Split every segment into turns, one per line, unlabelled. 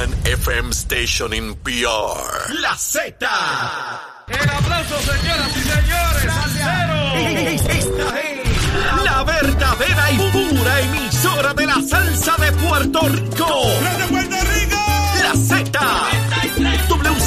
one FM station in PR.
La Z.
El aplauso, señoras y señores.
Esta es la verdadera y pura emisora de la salsa de Puerto Rico.
¡De Puerto Rico!
La Z.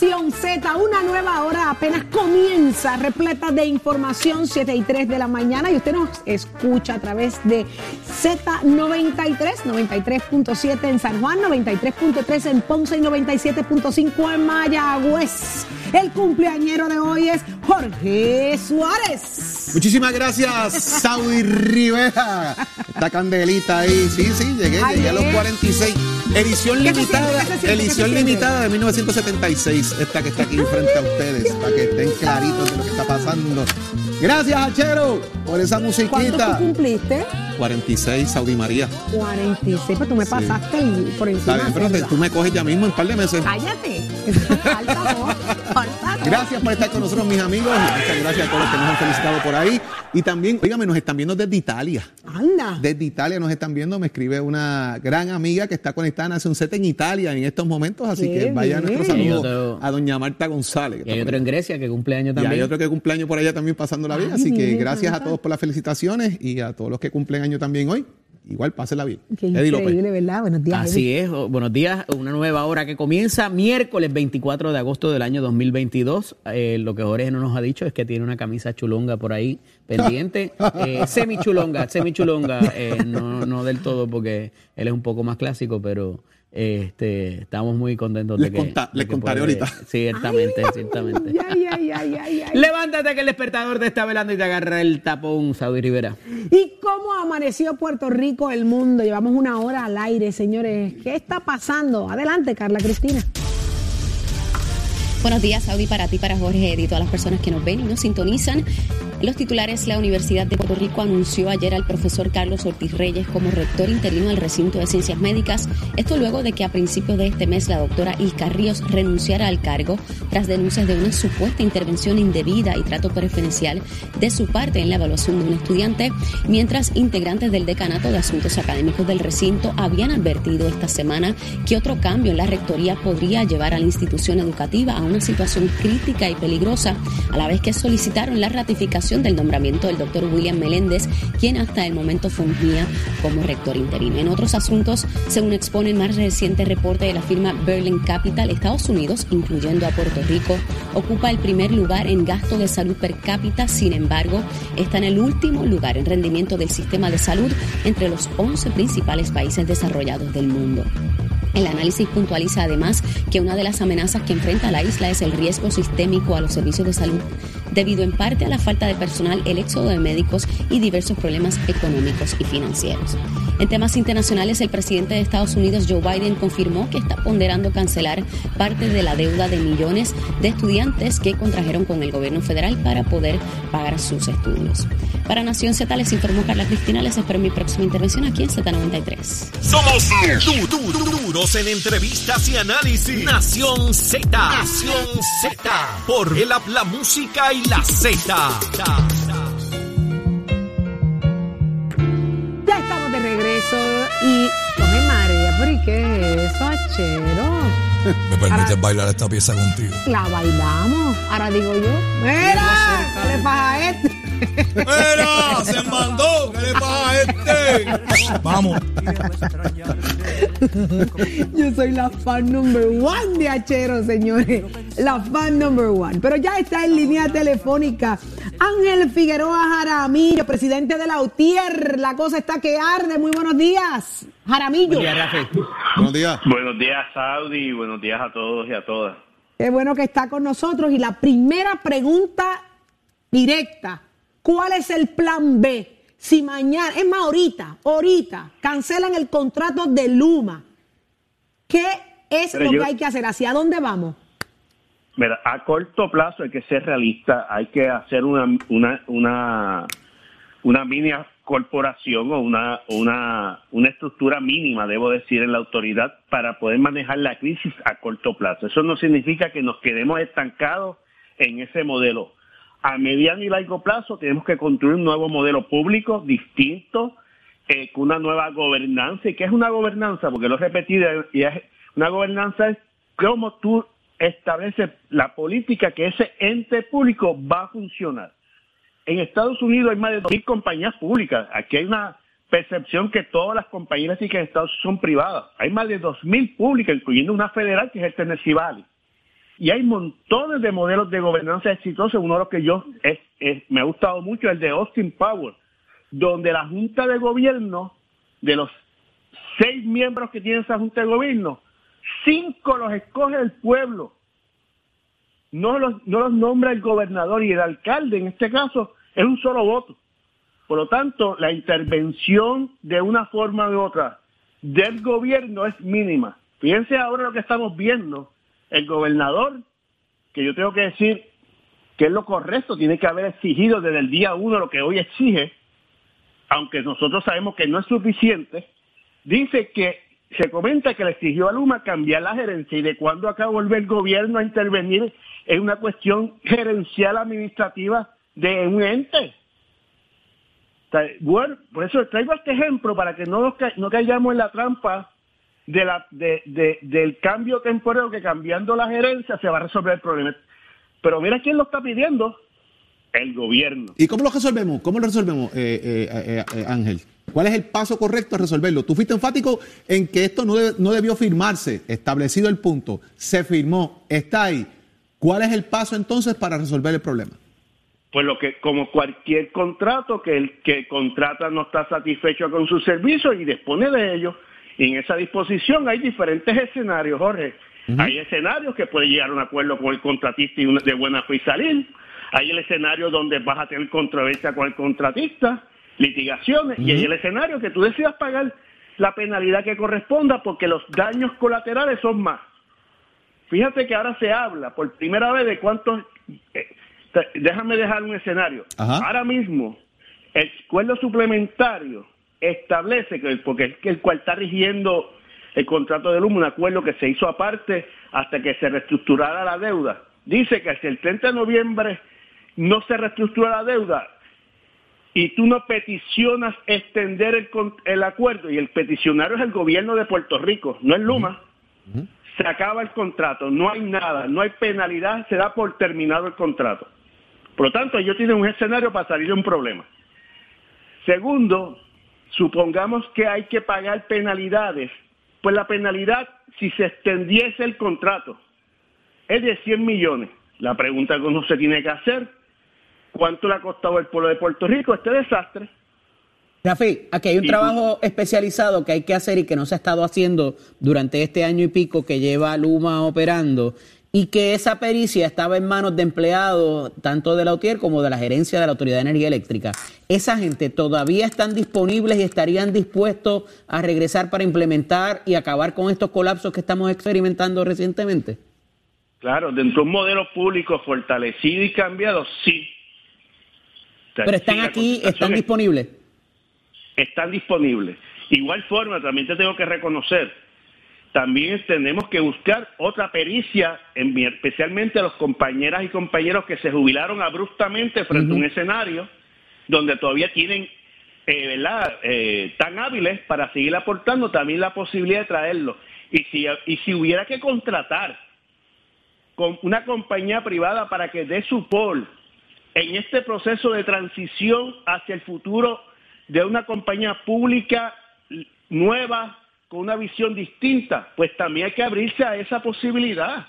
Nación Z. Una nueva hora apenas comienza, repleta de información, 7 y 3 de la mañana. Y usted nos escucha a través de Z93, 93.7 en San Juan, 93.3 en Ponce y 97.5 en Mayagüez. El cumpleañero de hoy es Jorge Suárez.
Muchísimas gracias, Saudi Rivera. Esta candelita ahí. Sí, sí, llegué,
Ay,
llegué a los
eh.
46. Edición
¿Qué se
limitada, edición limitada de 1976. Esta que está aquí frente a ustedes, para que estén claritos de lo que está pasando. Gracias, Hachero, por esa
¿Cuánto
musiquita.
tú cumpliste?
46, Saudi María.
46, pues tú me pasaste el- por encima.
Está bien, pero tú me coges ya mismo en un par de meses.
Cállate.
Gracias por estar con nosotros, mis amigos. Muchas gracias a todos los que nos han felicitado por ahí. Y también, oígame, nos están viendo desde Italia.
Anda.
Desde Italia nos están viendo, me escribe una gran amiga que está conectada en Nación Z en Italia en estos momentos, así
Qué
que vaya
bien.
nuestro
Y
saludo
otro-
a doña Marta González. que
Y hay otro en. Grecia que cumpleaños
Y
también.
hay otro que cumpleaños por allá también pasándola bien,
Ay,
así que gracias a todos por las felicitaciones y a todos los que cumplen año también hoy. Igual, pásenla bien.
Qué
Eddie López.
increíble, ¿verdad? Buenos días.
Así es, buenos días, una nueva hora que comienza miércoles 24 de agosto del año 2022. Eh, lo que Jorge no nos ha dicho es que tiene una camisa chulonga por ahí pendiente, eh, semi chulonga, semi chulonga, eh, no, no del todo porque él es un poco más clásico, pero este, estamos muy contentos
Les
de que...
conta-
de
les
que
contaré
puede-
ahorita.
Ciertamente, ciertamente.
Ay, ay, ay, ay, ay.
Levántate que el despertador te está velando y te agarra el tapón, Saudi Rivera.
¿Y cómo amaneció Puerto Rico, el mundo? Llevamos una hora al aire, señores. ¿Qué está pasando? Adelante, Carla Cristina.
Buenos días, Saudi, para ti, para Jorge y todas las personas que nos ven y nos sintonizan. Los titulares, la Universidad de Puerto Rico anunció ayer al profesor Carlos Ortiz Reyes como rector interino del recinto de ciencias médicas. Esto luego de que a principios de este mes la doctora Ilka Ríos renunciara al cargo tras denuncias de una supuesta intervención indebida y trato preferencial de su parte en la evaluación de un estudiante, mientras integrantes del decanato de asuntos académicos del recinto habían advertido esta semana que otro cambio en la rectoría podría llevar a la institución educativa a una situación crítica y peligrosa, a la vez que solicitaron la ratificación del nombramiento del doctor William Meléndez, quien hasta el momento fungía como rector interino. En otros asuntos, según expone el más reciente reporte de la firma Berlin Capital, Estados Unidos, incluyendo a Puerto Rico, ocupa el primer lugar en gasto de salud per cápita, sin embargo, está en el último lugar en rendimiento del sistema de salud entre los 11 principales países desarrollados del mundo. El análisis puntualiza además que una de las amenazas que enfrenta la isla es el riesgo sistémico a los servicios de salud, debido en parte a la falta de personal, el éxodo de médicos y diversos problemas económicos y financieros. En temas internacionales, el presidente de Estados Unidos, Joe Biden, confirmó que está ponderando cancelar parte de la deuda de millones de estudiantes que contrajeron con el gobierno federal para poder pagar sus estudios. Para Nación Z les informó Carla Cristina. Les espero en mi próxima intervención aquí en Z93.
Somos du- du- du- duros en entrevistas y análisis. Nación Z. Nación Z. Por el la música y la Z.
Ya estamos de regreso y. Coge María, ¿pero y qué es eso, achero?
¿Me permites bailar esta pieza contigo?
La bailamos. Ahora digo yo. ¡Mira! ¿Qué le pasa a este?
¡Mira! ¡Se mandó! ¿Qué le pasa a este? Vamos.
Yo soy la fan number one de Achero, señores. La fan number one. Pero ya está en línea telefónica Ángel Figueroa Jaramillo, presidente de la UTIER. La cosa está que arde. Muy buenos días, Jaramillo.
Buen día, Rafi.
Buenos días.
Buenos días, Saudi. Buenos días a todos y a todas.
Qué bueno que está con nosotros. Y la primera pregunta directa. ¿Cuál es el plan B Si mañana, es más, ahorita, ahorita, cancelan el contrato de Luma, ¿qué es
Pero
lo
yo-
que hay que hacer? ¿Hacia dónde vamos?
Mira, a corto plazo hay que ser realista, hay que hacer una una una, una mini corporación o una, una una estructura mínima, debo decir, en la autoridad para poder manejar la crisis a corto plazo. Eso no significa que nos quedemos estancados en ese modelo. A mediano y largo plazo tenemos que construir un nuevo modelo público distinto, eh, con una nueva gobernanza. ¿Y qué es una gobernanza? Porque lo he repetido, y una gobernanza es cómo tú estableces la política que ese ente público va a funcionar. En Estados Unidos hay más de 2.000 compañías públicas. Aquí hay una percepción que todas las compañías que en Estados Unidos son privadas. Hay más de 2.000 públicas, incluyendo una federal que es el Tennessee Valley. Y hay montones de modelos de gobernanza exitosos. Uno de los que yo me ha gustado mucho es el de Austin Power, donde la Junta de Gobierno, de los seis miembros que tiene esa Junta de Gobierno, cinco los escoge el pueblo. No los, no los nombra el gobernador y el alcalde, en este caso, es un solo voto. Por lo tanto, la intervención de una forma u otra del gobierno es mínima. Fíjense ahora lo que estamos viendo. El gobernador, que yo tengo que decir que es lo correcto, tiene que haber exigido desde el día uno lo que hoy exige, aunque nosotros sabemos que no es suficiente, dice que se comenta que le exigió a Luma cambiar la gerencia y de cuándo acá vuelve el gobierno a intervenir en una cuestión gerencial administrativa de un ente. Bueno, por eso traigo este ejemplo para que no, no caigamos en la trampa de la, de, de- del cambio temporal que cambiando la gerencia se va a resolver el problema. Pero mira quién lo está pidiendo, el gobierno.
¿Y cómo lo resolvemos? ¿Cómo lo resolvemos, eh, eh, eh, eh, Ángel? ¿Cuál es el paso correcto a resolverlo? Tú fuiste enfático en que esto no, de- no debió firmarse, establecido el punto, se firmó, está ahí. ¿Cuál es el paso entonces para resolver el problema?
Pues lo que, como cualquier contrato, que el que contrata no está satisfecho con su servicio y dispone de ello. Y en esa disposición hay diferentes escenarios, Jorge. Hay escenarios que puede llegar a un acuerdo con el contratista y una- de buena fe y salir. Hay el escenario donde vas a tener controversia con el contratista, litigaciones, y hay el escenario que tú decidas pagar la penalidad que corresponda porque los daños colaterales son más. Fíjate que ahora se habla por primera vez de cuántos... eh, déjame dejar un escenario.
Ajá.
Ahora mismo, el acuerdo suplementario establece que, porque es que el cual está rigiendo el contrato de Luma, un acuerdo que se hizo aparte hasta que se reestructurara la deuda. Dice que si el 30 de noviembre no se reestructura la deuda y tú no peticionas extender el, el acuerdo, y el peticionario es el gobierno de Puerto Rico, no es Luma, se acaba el contrato, no hay nada, no hay penalidad, se da por terminado el contrato. Por lo tanto, ellos tienen un escenario para salir de un problema. Segundo, supongamos que hay que pagar penalidades, pues la penalidad, si se extendiese el contrato, es de 100 millones. La pregunta que uno se tiene que hacer, ¿cuánto le ha costado al pueblo de Puerto Rico este desastre?
Rafi, aquí hay un trabajo especializado que hay que hacer y que no se ha estado haciendo durante este año y pico que lleva Luma operando y que esa pericia estaba en manos de empleados tanto de la UTIER como de la gerencia de la Autoridad de Energía Eléctrica. ¿Esa gente todavía están disponibles y estarían dispuestos a regresar para implementar y acabar con estos colapsos que estamos experimentando recientemente?
Claro, dentro de un modelo público fortalecido y cambiado, sí.
Pero están aquí, están
es-
disponibles.
están disponibles. Igual forma, también te tengo que reconocer, también tenemos que buscar otra pericia, especialmente a los compañeras y compañeros que se jubilaron abruptamente frente a un escenario donde todavía tienen, eh, ¿verdad?, eh, tan hábiles para seguir aportando también la posibilidad de traerlo. Y si, y si hubiera que contratar con una compañía privada para que dé su pol en este proceso de transición hacia el futuro de una compañía pública nueva con una visión distinta, pues también hay que abrirse a esa posibilidad.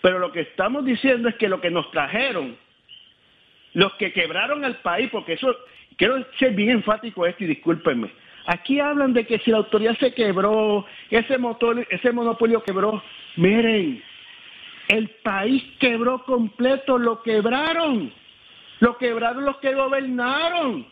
Pero lo que estamos diciendo es que lo que nos trajeron, los que quebraron al país, porque eso, quiero ser bien enfático esto y discúlpenme, aquí hablan de que si la autoridad se quebró, ese, motor, ese monopolio quebró, miren, el país quebró completo, lo quebraron. Lo quebraron los que gobernaron.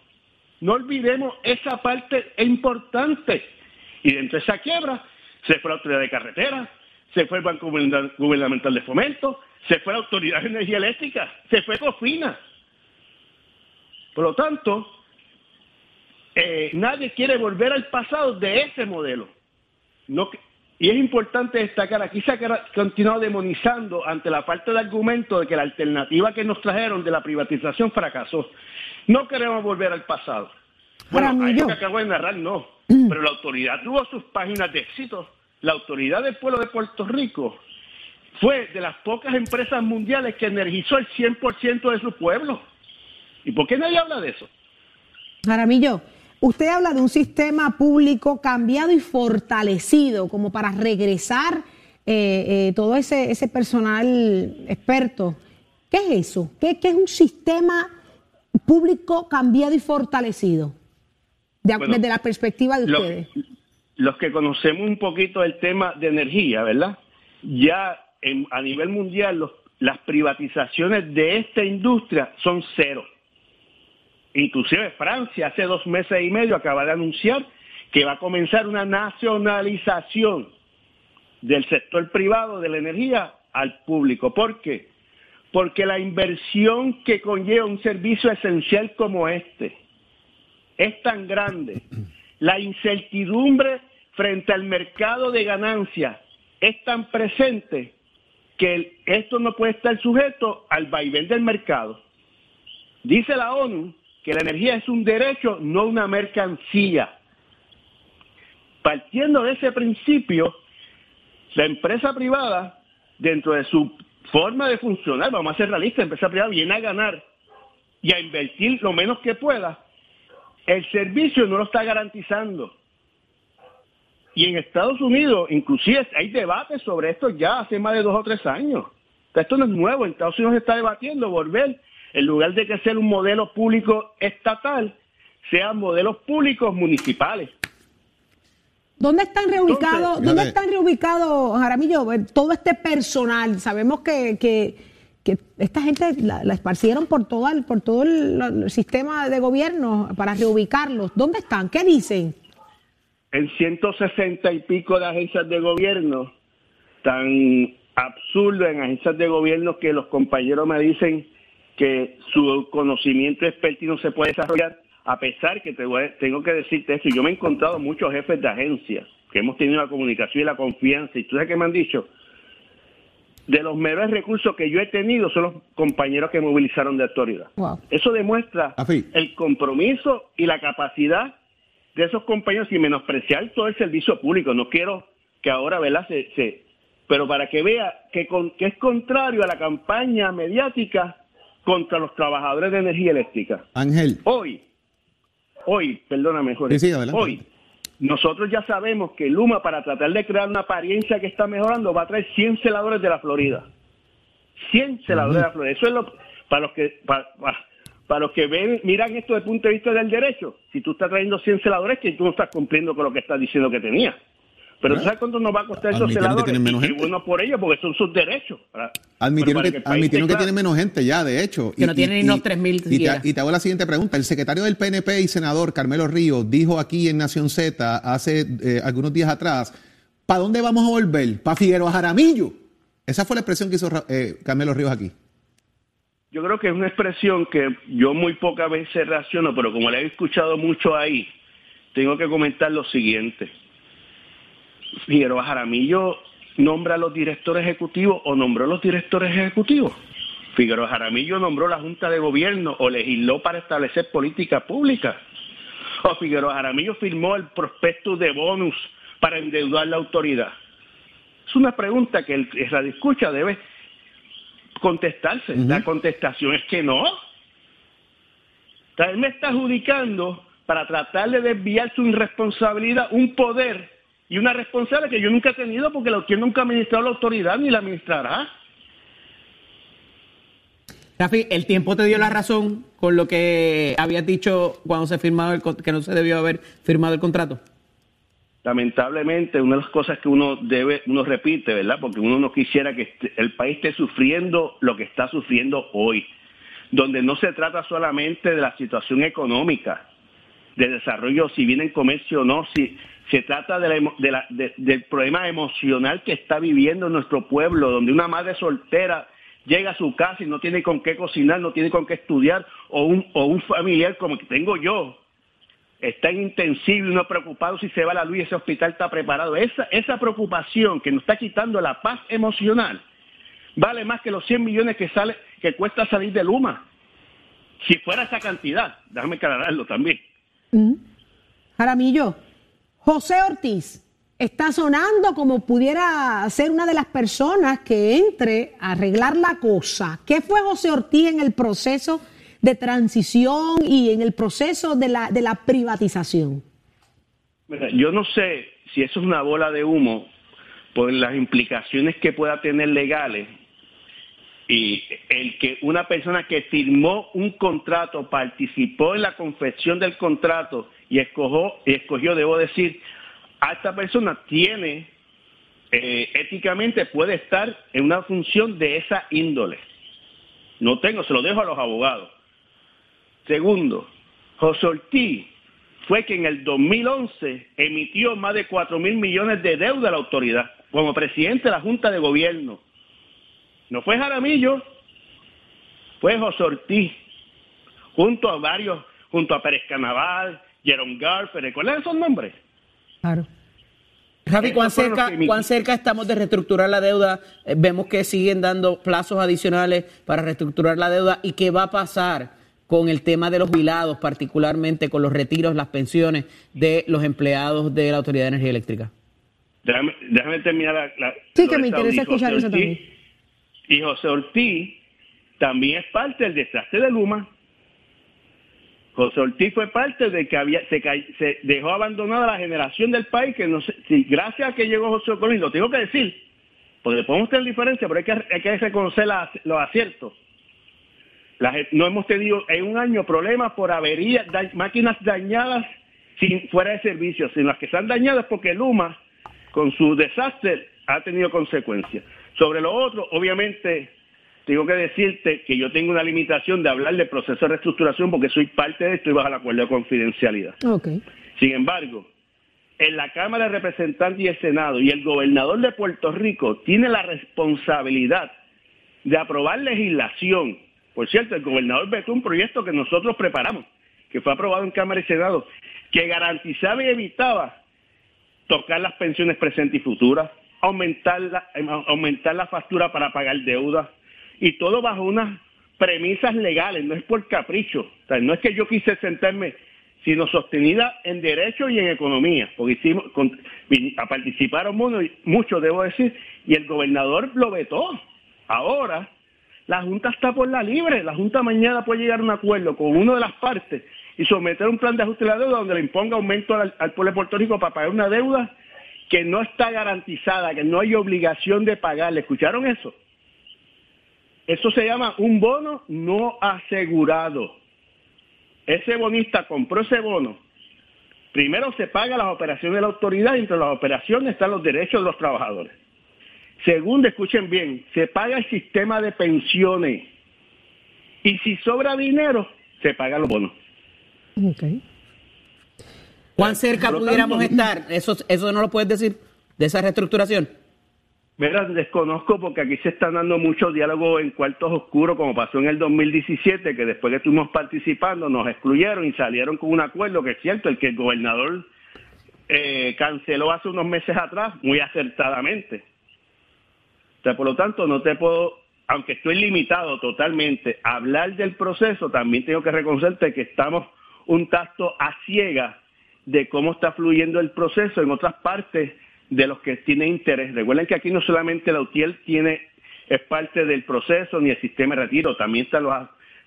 No olvidemos esa parte importante. Y dentro de esa quiebra se fue la autoridad de carretera, se fue el Banco Gubernamental de Fomento, se fue la Autoridad de Energía Eléctrica, se fue Cofina. Por lo tanto, eh, nadie quiere volver al pasado de ese modelo. No, y es importante destacar, aquí se ha continuado demonizando ante la falta de argumento de que la alternativa que nos trajeron de la privatización fracasó. No queremos volver al pasado. Bueno, a que acabo de narrar, no. Mm. Pero la autoridad tuvo sus páginas de éxito. La autoridad del pueblo de Puerto Rico fue de las pocas empresas mundiales que energizó el 100% de su pueblo. ¿Y por qué nadie habla de eso?
Jaramillo, usted habla de un sistema público cambiado y fortalecido como para regresar eh, eh, todo ese, ese personal experto. ¿Qué es eso? ¿Qué, es un sistema público cambiado y fortalecido? Desde la perspectiva de ustedes.
Los, que conocemos un poquito el tema de energía, ¿verdad? Ya a nivel mundial las privatizaciones de esta industria son cero. Inclusive Francia hace dos meses y medio acaba de anunciar que va a comenzar una nacionalización del sector privado de la energía al público. ¿Por qué? Porque la inversión que conlleva un servicio esencial como este es tan grande, la incertidumbre frente al mercado de ganancias es tan presente que esto no puede estar sujeto al vaivén del mercado. Dice la ONU que la energía es un derecho, no una mercancía. Partiendo de ese principio, la empresa privada, dentro de su forma de funcionar, vamos a ser realistas, la empresa privada viene a ganar y a invertir lo menos que pueda, el servicio no lo está garantizando. Y en Estados Unidos, inclusive hay debates sobre esto ya hace más de dos o tres años. Esto no es nuevo, en Estados Unidos se está debatiendo volver en lugar de que sea un modelo público estatal, sean modelos públicos municipales.
¿Dónde están reubicados, ¿dónde están reubicados, Jaramillo, todo este personal? Sabemos que, que, esta gente la, esparcieron por todo, el, por todo el, sistema de gobierno para reubicarlos. ¿Dónde están? ¿Qué dicen?
En 160 y pico de agencias de gobierno, tan absurdo en agencias de gobierno que los compañeros me dicen que su conocimiento experto se puede desarrollar, a pesar que te tengo que decirte esto, yo me he encontrado muchos jefes de agencias que hemos tenido la comunicación y la confianza, y tú sabes que me han dicho, de los mejores recursos que yo he tenido son los compañeros que movilizaron de autoridad. Eso demuestra el compromiso y la capacidad de esos compañeros y menospreciar todo el servicio público. No quiero que ahora, ¿verdad? Se, pero para que vea que, que es contrario a la campaña mediática contra los trabajadores de energía eléctrica.
Ángel.
Hoy, hoy, perdóname, Jorge, hoy, nosotros ya sabemos que Luma, para tratar de crear una apariencia que está mejorando, va a traer 100 celadores de la Florida. 100 celadores de la Florida. Eso es lo, para los que... Para, los que ven, miran esto desde el punto de vista del derecho, si tú estás trayendo 100 celadores, que tú no estás cumpliendo con lo que estás diciendo que tenía. Pero ¿sabes cuánto nos va a costar esos celadores? Y bueno por ellos, porque son sus derechos.
Admitieron, que, admitieron que tienen menos gente ya, de hecho.
Que no tienen ni los 3.000
y, te, y te hago la siguiente pregunta. El secretario del PNP y senador Carmelo Ríos dijo aquí en Nación Z hace eh, algunos días atrás, ¿para dónde vamos a volver? ¿Para Figueroa Jaramillo? Esa fue la expresión que hizo eh, Carmelo Ríos aquí.
Yo creo que es una expresión que yo muy pocas veces reacciono, pero como la he escuchado mucho ahí, tengo que comentar lo siguiente Figueroa Jaramillo nombra a los directores ejecutivos o nombró a los directores ejecutivos. Figueroa Jaramillo nombró la Junta de Gobierno o legisló para establecer política pública. O Figueroa Jaramillo firmó el prospecto de bonus para endeudar la autoridad. Es una pregunta que el radio escucha debe contestarse. La contestación es que no. él me está adjudicando para tratar de desviar su irresponsabilidad un poder y una responsable que yo nunca he tenido porque la nunca ha administrado la autoridad ni la administrará.
Rafi, el tiempo te dio la razón con lo que habías dicho cuando se firmado el que no se debió haber firmado el contrato.
Lamentablemente, una de las cosas que uno debe, uno repite, ¿verdad? Porque uno no quisiera que este, el país esté sufriendo lo que está sufriendo hoy, donde no se trata solamente de la situación económica, de desarrollo, si viene en comercio o no, si se trata del problema emocional que está viviendo nuestro pueblo, donde una madre soltera llega a su casa y no tiene con qué cocinar, no tiene con qué estudiar, o un, familiar como que tengo yo, está en intensivo y no preocupado si se va la luz y ese hospital está preparado. Esa, preocupación que nos está quitando la paz emocional vale más que los 100 millones que, sale, que cuesta salir de Luma. Si fuera esa cantidad, déjame aclararlo también.
Jaramillo, José Ortiz está sonando como pudiera ser una de las personas que entre a arreglar la cosa. ¿Qué fue José Ortiz en el proceso de transición y en el proceso de la, privatización?
yo no sé si eso es una bola de humo por las implicaciones que pueda tener legales y el que una persona que firmó un contrato, participó en la confección del contrato y escogió, debo decir, a esta persona tiene, eh, éticamente puede estar en una función de esa índole. No tengo, se lo dejo a los abogados. Segundo, José Ortiz fue que en el 2011 emitió más de 4 mil millones de deuda a la autoridad como presidente de la Junta de Gobierno. No fue Jaramillo, fue José Ortiz, junto a varios, junto a Pérez Canaval, Jerome Garfer, ¿recuerdan esos nombres?
Claro. Javi, ¿cuán cerca, ¿cuán cerca estamos de reestructurar la deuda? Eh, vemos que siguen dando plazos adicionales para reestructurar la deuda. ¿Y qué va a pasar con el tema de los jubilados, particularmente con los retiros, las pensiones de los empleados de la Autoridad de Energía Eléctrica?
Déjame, terminar la...
sí, que me interesa escuchar eso también.
Y José Ortiz también es parte del desastre de Luma. José Ortiz fue parte de que había, se, dejó abandonada la generación del país, que no sé, gracias a que llegó José Ortiz, lo tengo que decir, porque podemos tener diferencia, pero hay que, reconocer los aciertos. no hemos tenido en un año problemas por averías, máquinas dañadas fuera de servicio, sino las que están dañadas porque Luma, con su desastre, ha tenido consecuencias. Sobre lo otro, obviamente, tengo que decirte que yo tengo una limitación de hablar del proceso de reestructuración porque soy parte de esto y bajo el acuerdo de confidencialidad. Sin embargo, en la Cámara de Representantes y el Senado y el gobernador de Puerto Rico tiene la responsabilidad de aprobar legislación. Por cierto, el gobernador vetó un proyecto que nosotros preparamos, que fue aprobado en Cámara y Senado, que garantizaba y evitaba tocar las pensiones presentes y futuras, aumentar la, aumentar la factura para pagar deuda, y todo bajo unas premisas legales, no es por capricho. no es que yo quise sentarme, sino sostenida en derecho y en economía, porque hicimos, participaron muchos, debo decir, y el gobernador lo vetó. Ahora, la Junta está por la libre, la Junta mañana puede llegar a un acuerdo con una de las partes y someter un plan de ajuste de la deuda donde le imponga aumento al, al pueblo de Puerto Rico para pagar una deuda que no está garantizada, que no hay obligación de pagar. ¿Le escucharon eso? Eso se llama un bono no asegurado. Ese bonista compró ese bono. Primero se paga las operaciones de la autoridad y entre las operaciones están los derechos de los trabajadores. Segundo, escuchen bien, se paga el sistema de pensiones. Y si sobra dinero, se paga los bonos.
Okay. ¿Cuán cerca pudiéramos estar? Eso, eso no lo puedes decir de esa reestructuración.
Mira, desconozco porque aquí se están dando muchos diálogos en cuartos oscuros, como pasó en el 2017, que después que estuvimos participando nos excluyeron y salieron con un acuerdo que es cierto, el que el gobernador eh, canceló hace unos meses atrás, muy acertadamente. O sea, por lo tanto, no te puedo, aunque estoy limitado totalmente a hablar del proceso, también tengo que reconocerte que estamos un tacto a ciega de cómo está fluyendo el proceso en otras partes de los que tienen interés. Recuerden que aquí no solamente la UTIEL tiene, es parte del proceso ni el sistema de retiro, también está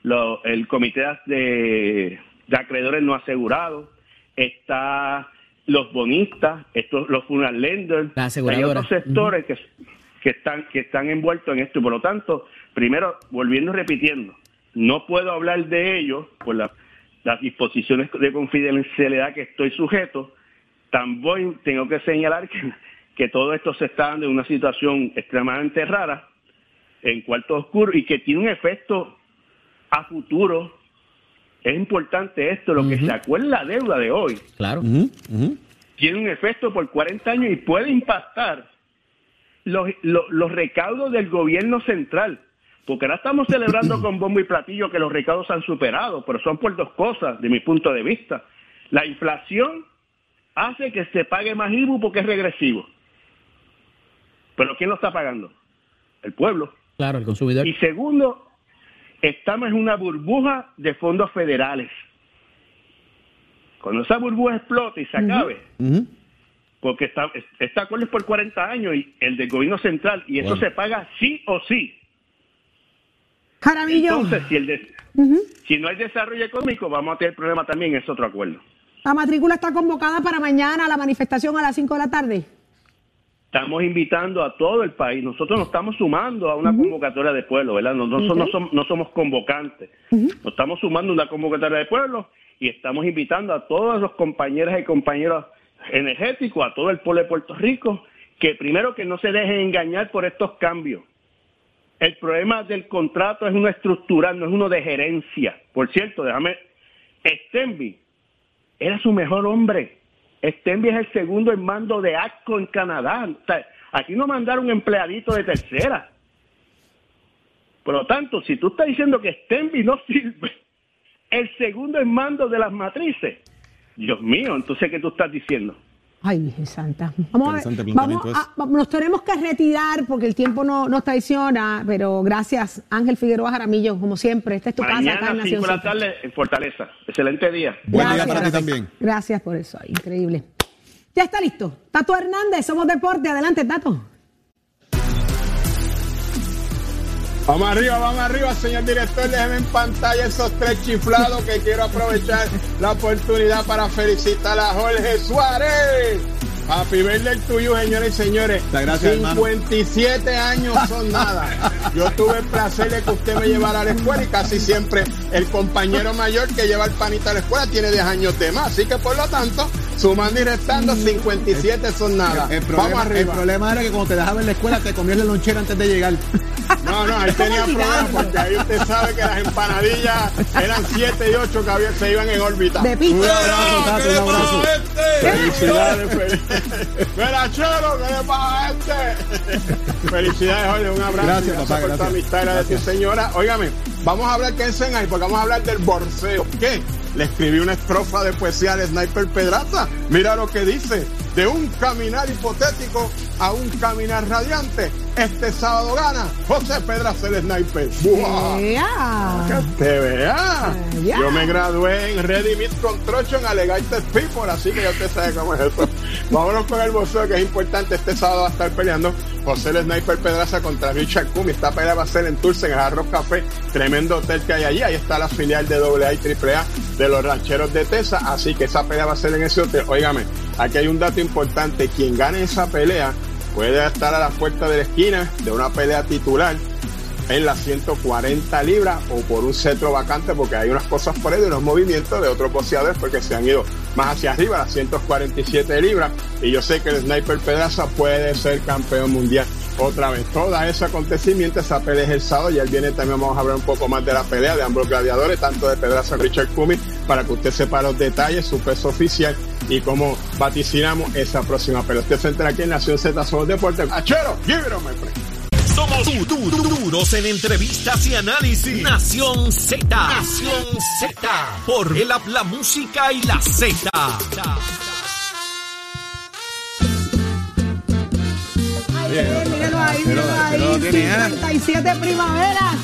los, el comité de, acreedores no asegurados, está los bonistas, estos, los funeral lenders, hay otros sectores que, que, están, que están envueltos en esto. Y por lo tanto, primero, volviendo y repitiendo, no puedo hablar de ellos por las disposiciones de confidencialidad que estoy sujeto, también tengo que señalar que, todo esto se está dando en una situación extremadamente rara, en cuarto oscuro, y que tiene un efecto a futuro es importante esto, lo que sacó en la deuda de hoy
Claro.
tiene un efecto por 40 años y puede impactar los, los, los recaudos del gobierno central. Porque ahora estamos celebrando con bombo y platillo que los recaudos han superado, pero son por dos cosas, de mi punto de vista. La inflación hace que se pague más IBU porque es regresivo. Pero ¿quién lo está pagando? El pueblo.
Claro, el consumidor.
Y segundo, estamos en una burbuja de fondos federales. Cuando esa burbuja explote y se acabe, porque está, este acuerdo es por 40 años y el del gobierno central, y eso se paga sí o sí.
Jaramillo,
Entonces, si, el de- si no hay desarrollo económico, vamos a tener problema también en ese otro acuerdo.
La matrícula está convocada para mañana, la manifestación a las 5 de la tarde.
Estamos invitando a todo el país. Nosotros nos estamos sumando a una convocatoria de pueblo, ¿verdad? No, no, so- no som- no somos convocantes. Nos estamos sumando a una convocatoria de pueblo y estamos invitando a todos los compañeras y compañeros energéticos, a todo el pueblo de Puerto Rico, que primero que no se dejen engañar por estos cambios. El problema del contrato es uno estructural, no es uno de gerencia. Por cierto, déjame, Stenby era su mejor hombre. Stenby es el segundo en mando de ACCO en Canadá. Aquí no mandaron empleadito de tercera. Por lo tanto, si tú estás diciendo que Stenby no sirve, el segundo en mando de las matrices, Dios mío, entonces, ¿qué tú estás diciendo?
Ay, Virgen Santa. Vamos a vamos a- nos tenemos que retirar porque el tiempo no, nos traiciona, pero gracias Ángel Figueroa Jaramillo, como siempre. Esta es tu casa acá
Mañana,
en
5
Nación
de la tarde, en Fortaleza. Excelente día.
Buen día para ti también.
Gracias por eso, increíble. Ya está listo. Tato Hernández, somos deporte. Adelante, Tato.
Vamos arriba, vamos arriba, señor director. Déjeme en pantalla esos tres chiflados que quiero aprovechar la oportunidad para felicitar a Jorge Suárez. Happy birthday to you, señores y señores.
Gracias, hermano.
57 años son nada. Yo tuve el placer de que usted me llevara a la escuela y casi siempre el compañero mayor que lleva el panito a la escuela tiene 10 años de más. Así que por lo tanto, sumando y restando, 57 son nada.
El
Vamos
problema, el
arriba.
problema era que cuando te dejaba en la escuela te comías la lonchera antes de llegar.
No, no, ahí tenía problemas porque ahí usted sabe que las empanadillas eran 7 y 8 que había- se iban en órbita.
De pista.
Un abrazo,
¿Qué
Tato,
le
un abrazo.
pasa a este?
Felicidades, fel- Mira, Chelo, ¿qué le pasa a este? Felicidades, Jorge, un abrazo.
Gracias, papá,
por tu
gracias.
amistad y la de tu señora. Óigame, vamos a hablar, ¿qué enseñan ahí? Porque vamos a hablar del borseo. ¿Qué? Le escribí una estrofa de poesía al Sniper Pedraza. Mira lo que dice. De un caminar hipotético a un caminar radiante. Este sábado gana José Pedraza el Sniper. ¡Buah!
Ea.
Que te vea. Yo me gradué en Ready Meat Construction Alligator People, así que ya usted sabe cómo es eso. Vámonos con el boxeo que es importante. Este sábado va a estar peleando José el Sniper Pedraza contra Richard Kumi. Esta pelea va a ser en Tulsa, en el Arroz Café, tremendo hotel que hay allí. Ahí está la filial de AA y AAA de los rancheros de Tesa. Así que esa pelea va a ser en ese hotel. Óigame, aquí hay un dato importante. Quien gane esa pelea puede estar a la puerta de la esquina de una pelea titular en las 140 libras o por un cetro vacante porque hay unas cosas por ahí de unos movimientos de otros boxeadores porque se han ido más hacia arriba, las 147 libras y yo sé que el Sniper Pedraza puede ser campeón mundial otra vez. Todo ese acontecimiento, esa pelea es el sábado y él viene también vamos a hablar un poco más de la pelea de ambos gladiadores, tanto de Pedraza Richard Cummings, para que usted sepa los detalles, su peso oficial y cómo vaticinamos esa próxima pelea. Usted se entera aquí en Nación Z Somos Deportes. ¡Achero! ¡Give!
Somos du- du- du- duros en entrevistas y análisis. Nación Z. Nación Z. Por el la música y la Z.
Míralo ahí, míralo ahí.
pero lo tiene, ¿eh?
57 primaveras.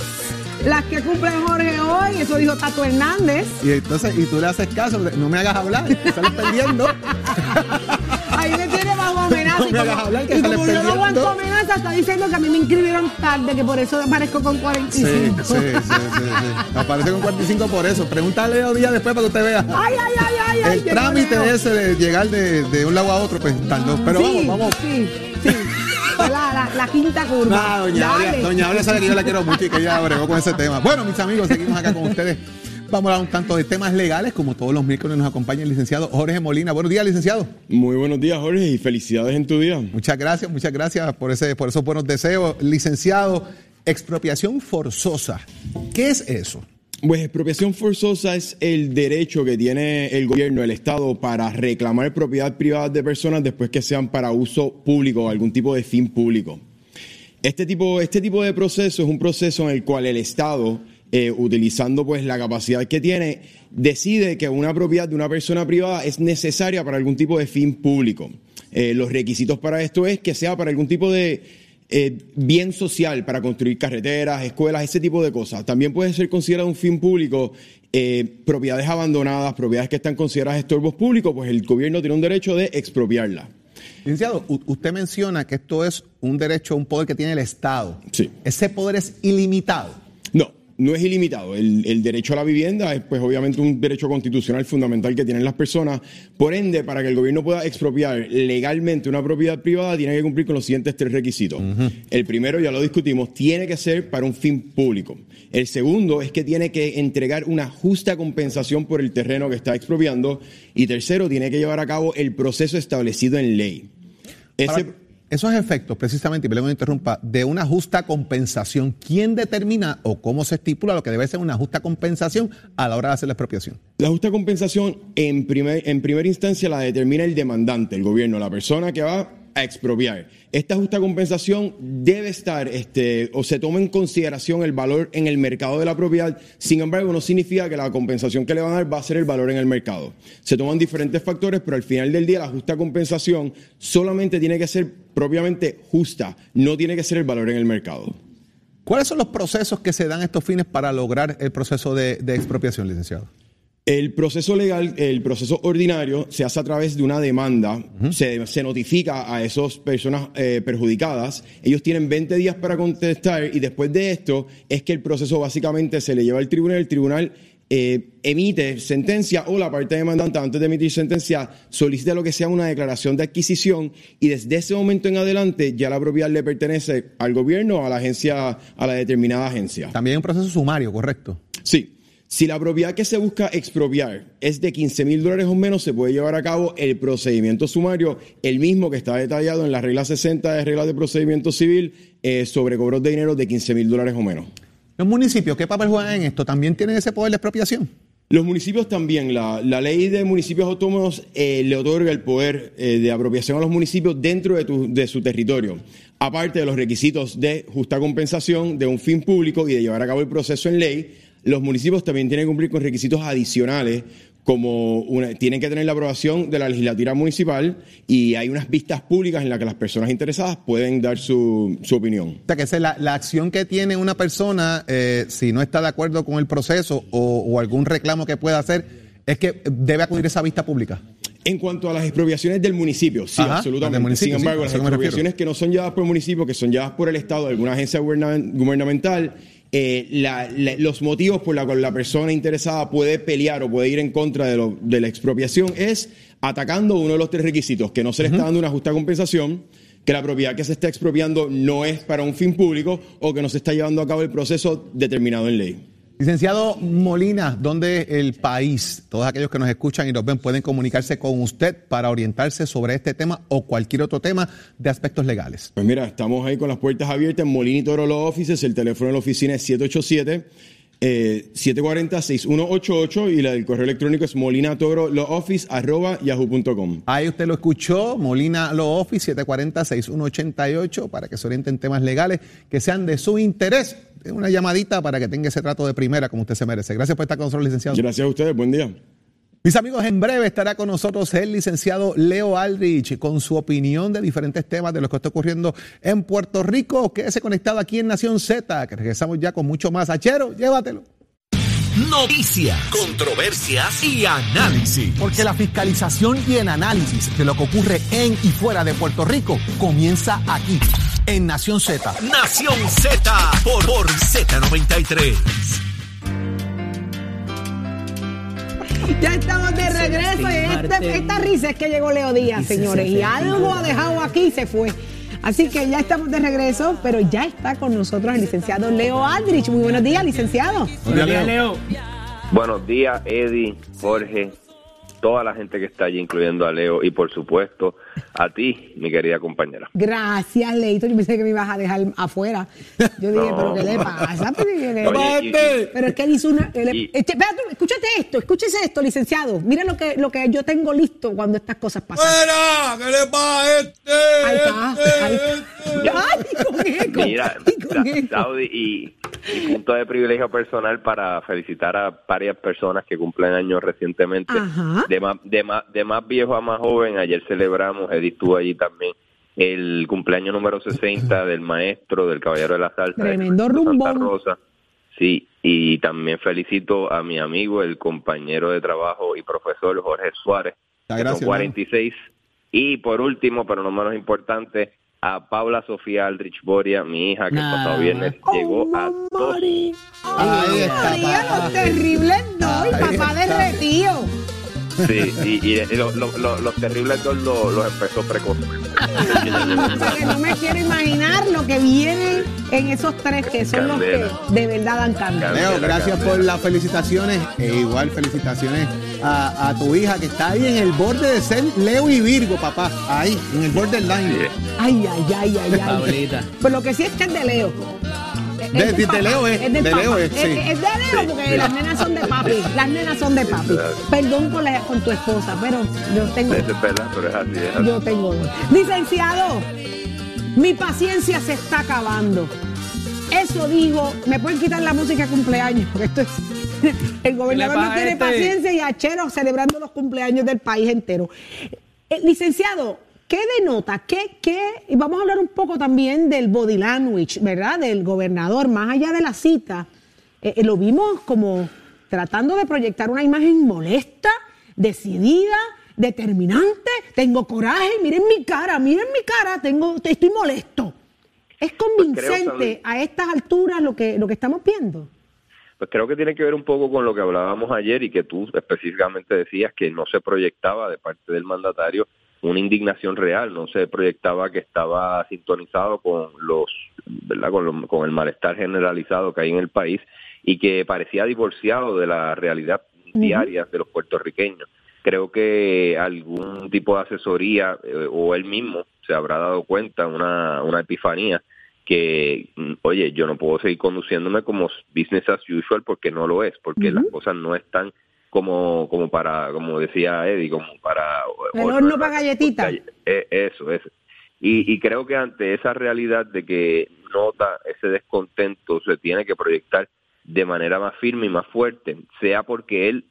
Las que cumple Jorge hoy, eso dijo Tato Hernández.
Y entonces, y tú le haces caso, no me hagas hablar, que sales perdiendo.
Ahí me tiene bajo amenaza.
No
y
me
como,
hagas hablar, que
y como yo no aguanto amenaza, está diciendo que a mí me inscribieron tarde, que por eso aparezco con
Sí,
45.
sí, sí, sí, sí. Aparece con 45 por eso. Pregúntale a Díaz después para que usted vea.
Ay, ay, ay, ay, ay.
El trámite ese de llegar de, un lado a otro, pues tardó. Pero vamos, vamos.
Sí, La, quinta curva.
Nah, doña
Dale.
Aurea, doña Aurea sabe que yo la quiero mucho y que ella bregó con ese tema. Bueno, mis amigos, seguimos acá con ustedes. Vamos a hablar un tanto de temas legales, como todos los miércoles nos acompaña el licenciado Jorge Molina. Buenos días, licenciado.
Muy buenos días, Jorge, y felicidades en tu día.
Muchas gracias, muchas gracias por, ese, por esos buenos deseos. Licenciado, expropiación forzosa. ¿Qué es eso?
Pues expropiación forzosa es el derecho que tiene el gobierno, el Estado, para reclamar propiedad privada de personas después que sean para uso público o algún tipo de fin público. Este tipo, este tipo de proceso es un proceso en el cual el Estado, eh, utilizando pues la capacidad que tiene, decide que una propiedad de una persona privada es necesaria para algún tipo de fin público. Eh, los requisitos para esto es que sea para algún tipo de eh, bien social, para construir carreteras, escuelas, ese tipo de cosas. También puede ser considerado un fin público propiedades abandonadas, propiedades que están consideradas estorbos públicos, pues el gobierno tiene un derecho de expropiarlas.
Licenciado, usted menciona que esto es un derecho, un poder que tiene el Estado.
Sí.
¿Ese poder es ilimitado?
No, es ilimitado. El, derecho a la vivienda es, pues, obviamente un derecho constitucional fundamental que tienen las personas. Por ende, para que el gobierno pueda expropiar legalmente una propiedad privada, tiene que cumplir con los siguientes tres requisitos. El primero, ya lo discutimos, tiene que ser para un fin público. El segundo es que tiene que entregar una justa compensación por el terreno que está expropiando. Y tercero, tiene que llevar a cabo el proceso establecido en ley.
Esos efectos, precisamente, y lo interrumpa, de una justa compensación, ¿quién determina o cómo se estipula lo que debe ser una justa compensación a la hora de hacer la expropiación?
La justa compensación, en, primer, en primera instancia, la determina el demandante, el gobierno, la persona que va a expropiar. Esta justa compensación debe estar, este, o se toma en consideración el valor en el mercado de la propiedad. Sin embargo, no significa que la compensación que le van a dar va a ser el valor en el mercado. Se toman diferentes factores, pero al final del día la justa compensación solamente tiene que ser propiamente justa, no tiene que ser el valor en el mercado.
¿Cuáles son los procesos que se dan estos fines para lograr el proceso de expropiación, licenciado?
El proceso legal, el proceso ordinario, se hace a través de una demanda, se, notifica a esas personas eh, perjudicadas, ellos tienen 20 días para contestar y después de esto es que el proceso básicamente se le lleva al tribunal, el tribunal eh, emite sentencia o la parte demandante antes de emitir sentencia solicita lo que sea una declaración de adquisición y desde ese momento en adelante ya la propiedad le pertenece al gobierno o a la agencia, a la determinada agencia.
También un proceso sumario, ¿correcto?
Sí. Si la propiedad que se busca expropiar es de 15 mil dólares o menos, se puede llevar a cabo el procedimiento sumario, el mismo que está detallado en la regla 60 de reglas de procedimiento civil eh, sobre cobros de dinero de 15 mil dólares o menos.
¿Los municipios qué papel juegan en esto? ¿También tienen ese poder de expropiación?
Los municipios también. La, ley de municipios autónomos eh, le otorga el poder eh, de apropiación a los municipios dentro de, de su territorio aparte de los requisitos de justa compensación, de un fin público y de llevar a cabo el proceso en ley, los municipios también tienen que cumplir con requisitos adicionales como tienen que tener la aprobación de la legislatura municipal y hay unas vistas públicas en las que las personas interesadas pueden dar su, opinión.
O sea, que es la, acción que tiene una persona, eh, si no está de acuerdo con el proceso o, algún reclamo que pueda hacer, es que debe acudir a esa vista pública.
En cuanto a las expropiaciones del municipio, sí, absolutamente. Sin embargo, las expropiaciones que no son llevadas por el municipio, que son llevadas por el Estado, alguna agencia gubernamental, eh, los motivos por los cuales la persona interesada puede pelear o puede ir en contra de, la expropiación es atacando uno de los tres requisitos, que no se le está dando una justa compensación, que la propiedad que se está expropiando no es para un fin público o que no se está llevando a cabo el proceso determinado en ley.
Licenciado Molina, ¿dónde el país, todos aquellos que nos escuchan y nos ven, pueden comunicarse con usted para orientarse sobre este tema o cualquier otro tema de aspectos legales?
Pues mira, estamos ahí con las puertas abiertas en Molina y Toro Law Offices. El teléfono de la oficina es 787. 740-6188 eh, y la del correo electrónico es molinatoro.office.yahoo.com.
Ahí usted lo escuchó, Molina Law Office 740-6188 para que se orienten temas legales que sean de su interés una llamadita para que tenga ese trato de primera como usted se merece. Gracias por estar con nosotros, licenciado.
Gracias a ustedes, buen día.
Mis amigos, en breve estará con nosotros el licenciado Leo Aldrich con su opinión de diferentes temas de lo que está ocurriendo en Puerto Rico. Quédese conectado aquí en Nación Z, que regresamos ya con mucho más. Achero, llévatelo.
Noticias, controversias y análisis.
Porque la fiscalización y el análisis de lo que ocurre en y fuera de Puerto Rico comienza aquí en Nación Z.
Nación Z por, por Z93.
Ya estamos de regreso y este, esta risa es que llegó Leo Díaz, señores, y algo ha dejado aquí y se fue. Así que ya estamos de regreso, pero ya está con nosotros el licenciado Leo Aldrich. Muy buenos días, licenciado.
Buenos días, Leo. Buenos días, Eddie, Jorge, toda la gente que está allí, incluyendo a Leo y por supuesto a ti, mi querida compañera.
Gracias, Leito. Yo pensé que me ibas a dejar afuera. Yo dije,
No.
pero ¿qué le pasa?
Oye,
pero es que él hizo una. él-
y-
este, espérate, escúchate esto, escúchese esto, licenciado. Mira lo que, lo que yo tengo listo cuando estas cosas pasan.
¡Fuera! ¿Qué le pasa a este?
Ahí está,
Este,
ahí
este.
Ay, con eco,
Mira,
con eco.
Saudi, y, y punto de privilegio personal para felicitar a varias personas que cumplen años recientemente.
Ajá.
De más, de, más, de más viejo a más joven, ayer celebramos, Edith estuvo allí también, el cumpleaños número 60 del maestro, del caballero de la salsa.
Tremendo
maestro Santa. Rosa. Sí, y también felicito a mi amigo, el compañero de trabajo y profesor Jorge Suárez, son 46. Y por último, pero no menos importante, a Paula Sofía Aldrich Boria, mi hija, que el
Nah.
pasado viernes llegó a dos.
Ahí está,
María, los terribles no, y papá derretido.
Sí, y, y lo- lo- lo- los terribles dos lo- los empezó precozmente.
Porque no me quiero imaginar lo que viene en esos tres que son
Candela.
los que de verdad dan candela.
Leo, gracias
candela.
por las felicitaciones. E igual felicitaciones a, a tu hija que está ahí en el borde de ser Leo y Virgo, papá. Ahí, en el borderline.
Ay, ay, ay, ay, ay.
Paulita.
Pues lo que sí es que es de Leo. Es
De- de Leo es,
del
de. Leo es, sí.
Es, es de Leo porque las nenas son de papi. Las nenas son de papi. Perdón con, la- con tu esposa, pero yo tengo,
Eso es verdad, pero es así. Es así.
yo tengo dos. Licenciado, mi paciencia se está acabando. Eso dijo, me pueden quitar la música de cumpleaños, porque esto es. El gobernador no tiene
este?
paciencia y Achero celebrando los cumpleaños del país entero. Eh, licenciado, ¿qué denota? ¿Qué, qué? Y vamos a hablar un poco también del body language, ¿verdad? Del gobernador, más allá de la cita. Eh, eh, lo vimos como tratando de proyectar una imagen molesta, decidida, determinante. Tengo coraje, miren mi cara, miren mi cara, tengo, estoy molesto. ¿Es convincente
Saudi.
a estas alturas lo que, lo que estamos viendo?
Pues creo que tiene que ver un poco con lo que hablábamos ayer y que tú específicamente decías que no se proyectaba de parte del mandatario una indignación real, no se proyectaba que estaba sintonizado con los, ¿verdad? Con, lo- con el malestar generalizado que hay en el país y que parecía divorciado de la realidad diaria de los puertorriqueños. Creo que algún tipo de asesoría eh, o él mismo se habrá dado cuenta, una, una epifanía, que, mm, oye, yo no puedo seguir conduciéndome como business as usual porque no lo es, porque las cosas no están como como para, como decía Eddie, como para...
El horno para galletitas.
Eh, Eso, eso. Y, y creo que ante esa realidad de que nota ese descontento se tiene que proyectar de manera más firme y más fuerte, sea porque él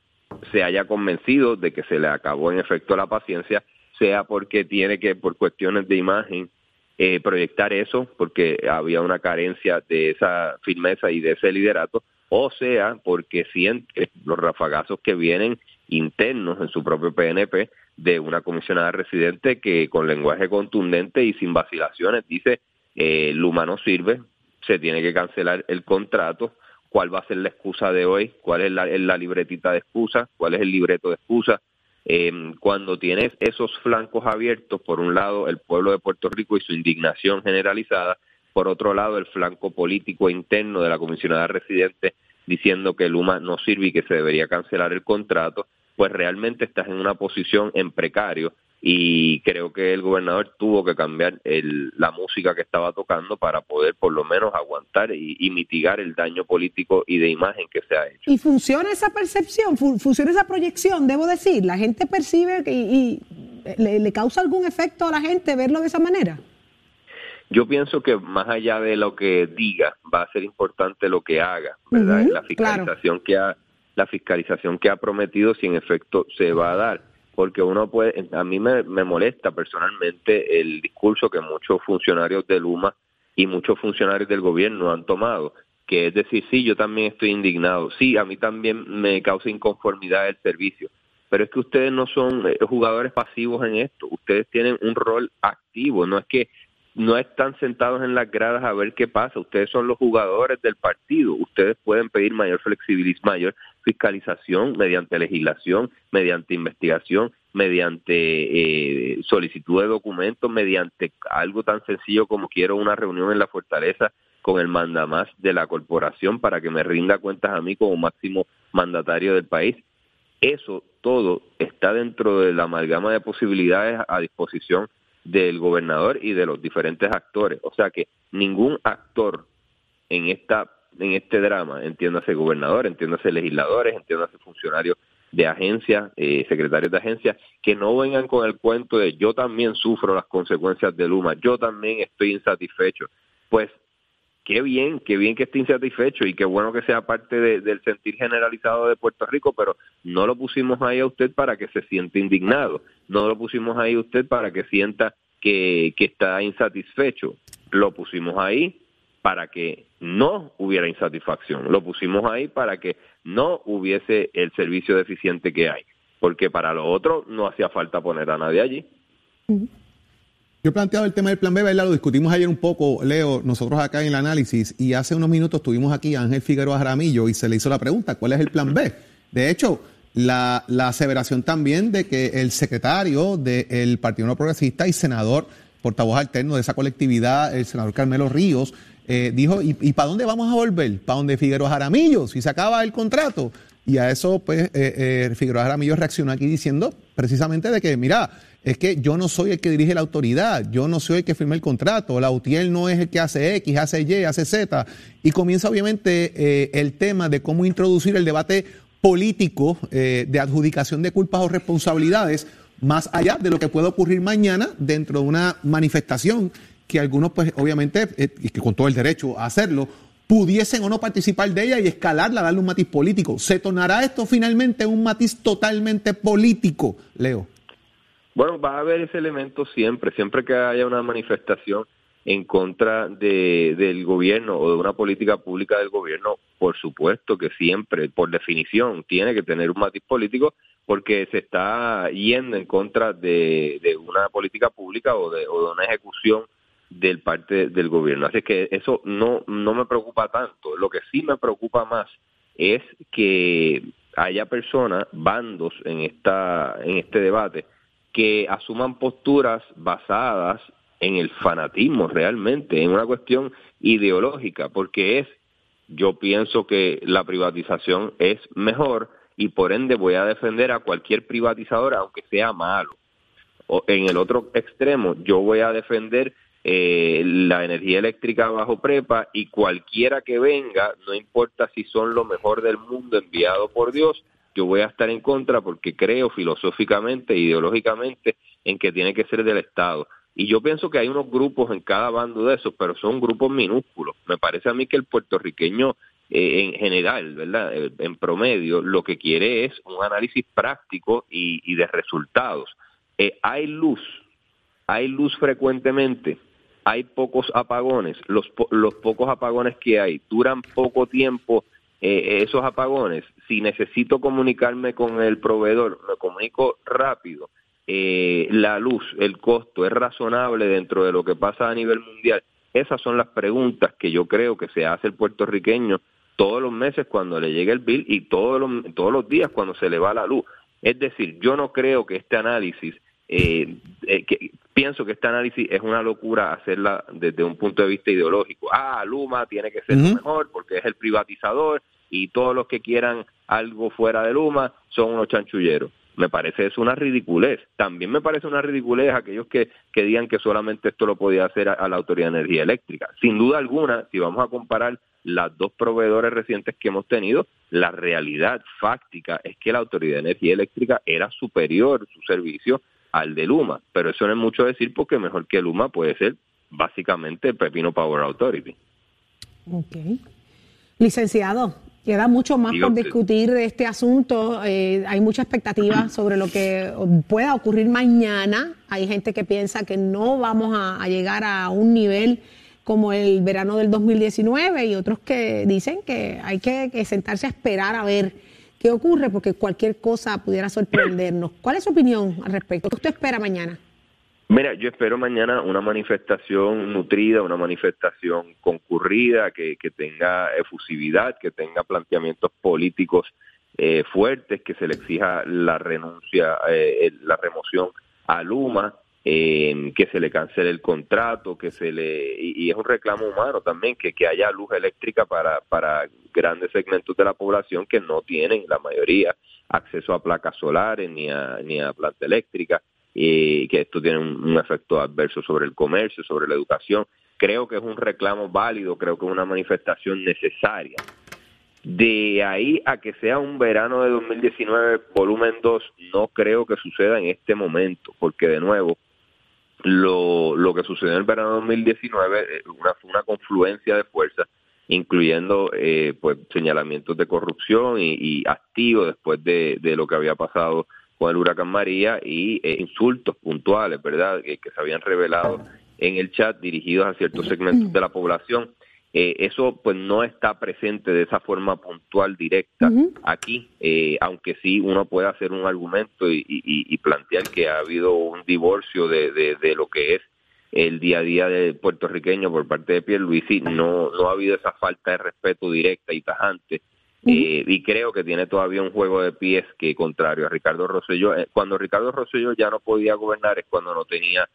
se haya convencido de que se le acabó en efecto la paciencia, sea porque tiene que, por cuestiones de imagen, eh, proyectar eso, porque había una carencia de esa firmeza y de ese liderato, o sea, porque siente los rafagazos que vienen internos en su propio PNP de una comisionada residente que con lenguaje contundente y sin vacilaciones dice, eh, Luma no sirve, se tiene que cancelar el contrato, cuál va a ser la excusa de hoy, cuál es la, libretita de excusa, cuál es el libreto de excusa. Eh, cuando tienes esos flancos abiertos, por un lado el pueblo de Puerto Rico y su indignación generalizada, por otro lado el flanco político interno de la comisionada residente diciendo que Luma no sirve y que se debería cancelar el contrato, pues realmente estás en una posición en precario y creo que el gobernador tuvo que cambiar el- la música que estaba tocando para poder por lo menos aguantar y, mitigar el daño político y de imagen que se ha hecho.
Y funciona esa percepción, fu- funciona esa proyección, debo decir. La gente percibe y, y le causa algún efecto a la gente verlo de esa manera.
Yo pienso que más allá de lo que diga, va a ser importante lo que haga, ¿verdad? La fiscalización que ha la fiscalización que ha prometido si en efecto se va a dar, porque uno puede a mí me, me molesta personalmente el discurso que muchos funcionarios de Luma y muchos funcionarios del gobierno han tomado, que es decir, sí, yo también estoy indignado, sí, a mí también me causa inconformidad el servicio, pero es que ustedes no son eh, jugadores pasivos en esto, ustedes tienen un rol activo, no es que no están sentados en las gradas a ver qué pasa, ustedes son los jugadores del partido, ustedes pueden pedir mayor flexibilidad, mayor fiscalización mediante legislación, mediante investigación, mediante eh, solicitud de documentos, mediante algo tan sencillo como quiero una reunión en la fortaleza con el mandamás de la corporación para que me rinda cuentas a mí como máximo mandatario del país. Eso todo está dentro de la amalgama de posibilidades a disposición del gobernador y de los diferentes actores. O sea que ningún actor en esta en este drama, entiéndase gobernador, entiéndase legisladores, entiéndase funcionarios de agencias, eh, secretarios de agencias, que no vengan con el cuento de yo también sufro las consecuencias de Luma, yo también estoy insatisfecho. Pues qué bien, qué bien que esté insatisfecho y qué bueno que sea parte del sentir generalizado de Puerto Rico, pero no lo pusimos ahí a usted para que se sienta indignado, no lo pusimos ahí a usted para que sienta que, está insatisfecho, lo pusimos ahí para que no hubiera insatisfacción. Lo pusimos ahí para que no hubiese el servicio deficiente que hay, porque para lo otro no hacía falta poner a nadie allí.
Yo he planteado el tema del plan B, ¿verdad? Lo discutimos ayer un poco, Leo, nosotros acá en el análisis, y hace unos minutos tuvimos aquí a Ángel Figueroa Jaramillo y se le hizo la pregunta, ¿cuál es el plan B? De hecho, la, aseveración también de que el secretario del Partido No Progresista y senador, portavoz alterno de esa colectividad, el senador Carmelo Ríos, eh, dijo, ¿y, para dónde vamos a volver? ¿Para donde Figueroa Jaramillo? Si se acaba el contrato. Y a eso, pues, eh, eh, Figueroa Jaramillo reaccionó aquí diciendo precisamente de que, mira, es que yo no soy el que dirige la autoridad, yo no soy el que firma el contrato, la UTIEL no es el que hace X, hace Y, hace Z. Y comienza obviamente el tema de cómo introducir el debate político de adjudicación de culpas o responsabilidades más allá de lo que puede ocurrir mañana dentro de una manifestación que algunos, pues obviamente, eh, y que con todo el derecho a hacerlo, pudiesen o no participar de ella y escalarla, darle un matiz político. ¿Se tornará esto finalmente un matiz totalmente político, Leo?
Bueno, va a haber ese elemento siempre, siempre que haya una manifestación en contra de, del gobierno o de una política pública del gobierno, por supuesto que siempre, por definición, tiene que tener un matiz político porque se está yendo en contra de, de una política pública o de, o de una ejecución del parte del gobierno. Así que eso no, no me preocupa tanto. Lo que sí me preocupa más es que haya personas, bandos en, esta, en este debate, que asuman posturas basadas en el fanatismo realmente, en una cuestión ideológica, porque es, yo pienso que la privatización es mejor y por ende voy a defender a cualquier privatizador aunque sea malo. O en el otro extremo, yo voy a defender eh, la energía eléctrica bajo prepa y cualquiera que venga, no importa si son lo mejor del mundo enviado por Dios, yo voy a estar en contra porque creo filosóficamente, ideológicamente, en que tiene que ser del Estado. Y yo pienso que hay unos grupos en cada bando de esos, pero son grupos minúsculos. Me parece a mí que el puertorriqueño eh, en general, ¿verdad? Eh, en promedio, lo que quiere es un análisis práctico y, de resultados. hay luz, hay luz frecuentemente, hay pocos apagones, los, los pocos apagones que hay duran poco tiempo eh, esos apagones, si necesito comunicarme con el proveedor, me comunico rápido, eh, la luz, el costo es razonable dentro de lo que pasa a nivel mundial. Esas son las preguntas que yo creo que se hace el puertorriqueño todos los meses cuando le llega el bill y todos los, todos los días cuando se le va la luz. Es decir, yo no creo que este análisis eh, eh, que, pienso que este análisis es una locura hacerla desde un punto de vista ideológico. Ah, Luma tiene que ser lo mejor porque es el privatizador y todos los que quieran algo fuera de Luma son unos chanchulleros. Me parece es una ridiculez. También me parece una ridiculez aquellos que, que digan que solamente esto lo podía hacer a, la Autoridad de Energía Eléctrica. Sin duda alguna, si vamos a comparar las dos proveedores recientes que hemos tenido, la realidad fáctica es que la Autoridad de Energía Eléctrica era superior su servicio al de Luma, pero eso no es mucho decir porque mejor que Luma puede ser básicamente Pepino Power Authority.
Ok. Licenciado, queda mucho más por discutir de este asunto. Eh, hay mucha expectativa sobre lo que pueda ocurrir mañana. Hay gente que piensa que no vamos a, llegar a un nivel como el verano del 2019 y otros que dicen que hay que sentarse a esperar a ver ¿Qué ocurre? Porque cualquier cosa pudiera sorprendernos. ¿Cuál es su opinión al respecto? ¿Qué usted espera mañana?
Mira, yo espero mañana una manifestación nutrida, una manifestación concurrida, que, tenga efusividad, que tenga planteamientos políticos eh, fuertes, que se le exija la renuncia, eh, la remoción a Luma, eh, que se le cancele el contrato, que se le y, y es un reclamo humano también que, que haya luz eléctrica para para grandes segmentos de la población que no tienen la mayoría acceso a placas solares ni a ni a planta eléctrica y que esto tiene un, efecto adverso sobre el comercio, sobre la educación. Creo que es un reclamo válido, creo que es una manifestación necesaria. De ahí a que sea un verano de 2019 volumen 2, no creo que suceda en este momento, porque de nuevo, lo, lo que sucedió en el verano de 2019 eh, una, fue una confluencia de fuerzas, incluyendo eh, pues señalamientos de corrupción y, y activos después de, de lo que había pasado con el huracán María y eh, insultos puntuales, ¿verdad?, que, que se habían revelado en el chat dirigidos a ciertos segmentos de la población. Eh, eso pues no está presente de esa forma puntual directa aquí, eh, aunque sí uno puede hacer un argumento y, y- y plantear que ha habido un divorcio de, de, de lo que es el día a día del puertorriqueño por parte de Pierluisi, no, no ha habido esa falta de respeto directa y tajante eh, y creo que tiene todavía un juego de pies que contrario a Ricardo Rosselló, eh, cuando Ricardo Rosselló ya no podía gobernar es cuando no tenía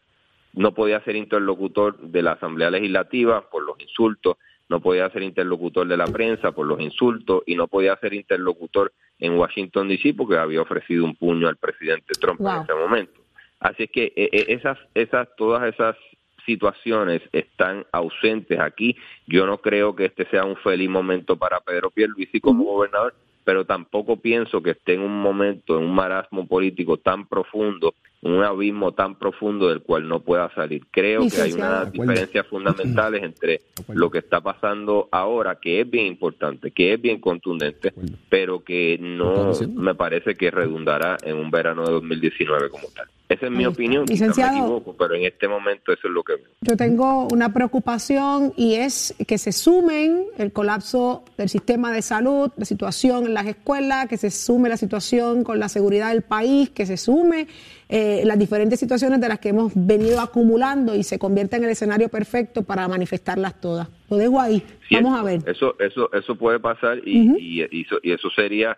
no podía ser interlocutor de la Asamblea Legislativa por los insultos, no podía ser interlocutor de la prensa por los insultos y no podía ser interlocutor en Washington DC porque había ofrecido un puño al presidente Trump en ese momento. Así es que eh, esas, esas, todas esas situaciones están ausentes aquí. Yo no creo que este sea un feliz momento para Pedro Pierluisi como gobernador, pero tampoco pienso que esté en un momento, en un marasmo político tan profundo, un abismo tan profundo del cual no pueda salir. Creo que hay
Licenciado.
unas diferencias fundamentales entre lo que está pasando ahora, que es bien importante, que es bien contundente, pero que no me parece que redundará en un verano de 2019 como tal. Esa es mi opinión, quizás me
Licenciado.
equivoco, pero en este momento eso es lo que veo.
Yo tengo una preocupación y es que se sumen el colapso del sistema de salud, la situación en las escuelas, que se sume la situación con la seguridad del país, que se sume eh, las diferentes situaciones de las que hemos venido acumulando y se convierta en el escenario perfecto para manifestarlas todas. Lo dejo ahí.
Sí,
Vamos a ver.
Eso, eso, eso puede pasar y, y, y eso, y eso sería,